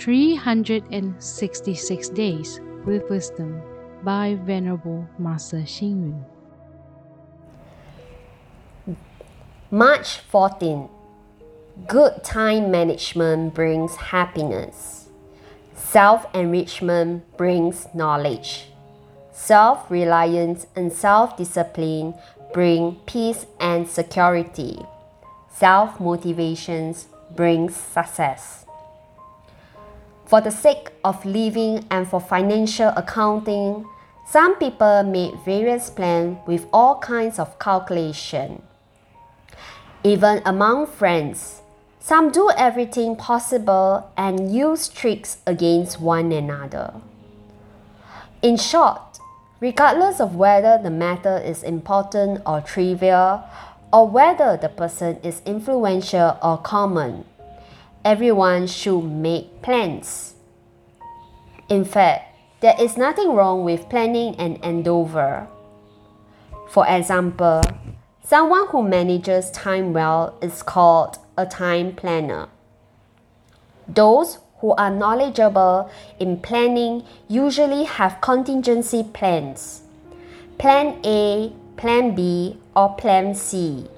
366 Days with Wisdom by Venerable Master Hsing Yun. March 14. Good time management brings happiness. Self enrichment brings knowledge. Self reliance and self discipline bring peace and security. Self motivations brings success. For the sake of living and for financial accounting, some people make various plans with all kinds of calculation. Even among friends, some do everything possible and use tricks against one another. In short, regardless of whether the matter is important or trivial, or whether the person is influential or common, everyone should make plans. In fact, there is nothing wrong with planning an endeavor. For example, Someone who manages time well is called a time planner. Those who are knowledgeable in planning usually have contingency plans. Plan A, Plan B, or Plan C.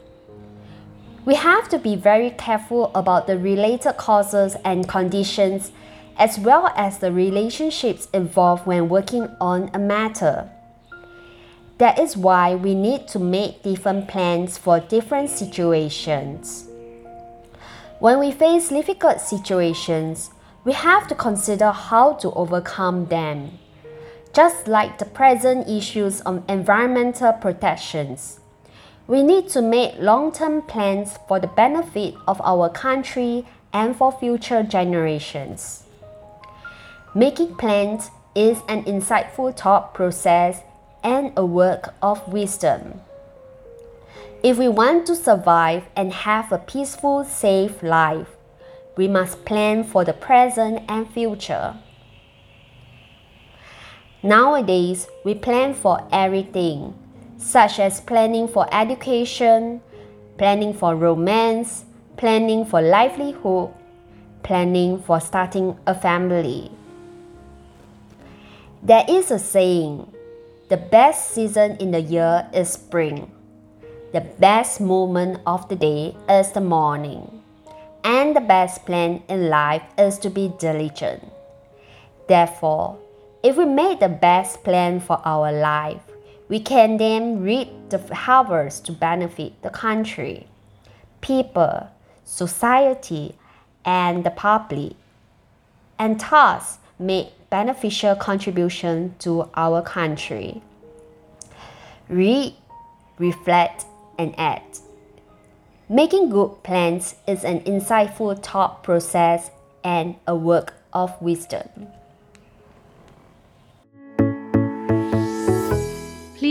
We have to be very careful about the related causes and conditions as well as the relationships involved when working on a matter. That is why we need to make different plans for different situations. When we face difficult situations, we have to consider how to overcome them. Just like the present issues on environmental protections, we need to make long term plans for the benefit of our country and for future generations. Making plans is an insightful thought process and a work of wisdom. If we want to survive and have a peaceful, safe life, we must plan for the present and future. Nowadays, we plan for everything, such as planning for education, planning for romance, planning for livelihood, planning for starting a family. There is a saying the best season in the year is spring. The best moment of the day is the morning. And the best plan in life is to be diligent. Therefore, if we make the best plan for our life, we can then reap the harvest to benefit the country, people, society, and the public, and thus make beneficial contribution to our country. Read, reflect, and act. Making good plans is an insightful thought process and a work of wisdom.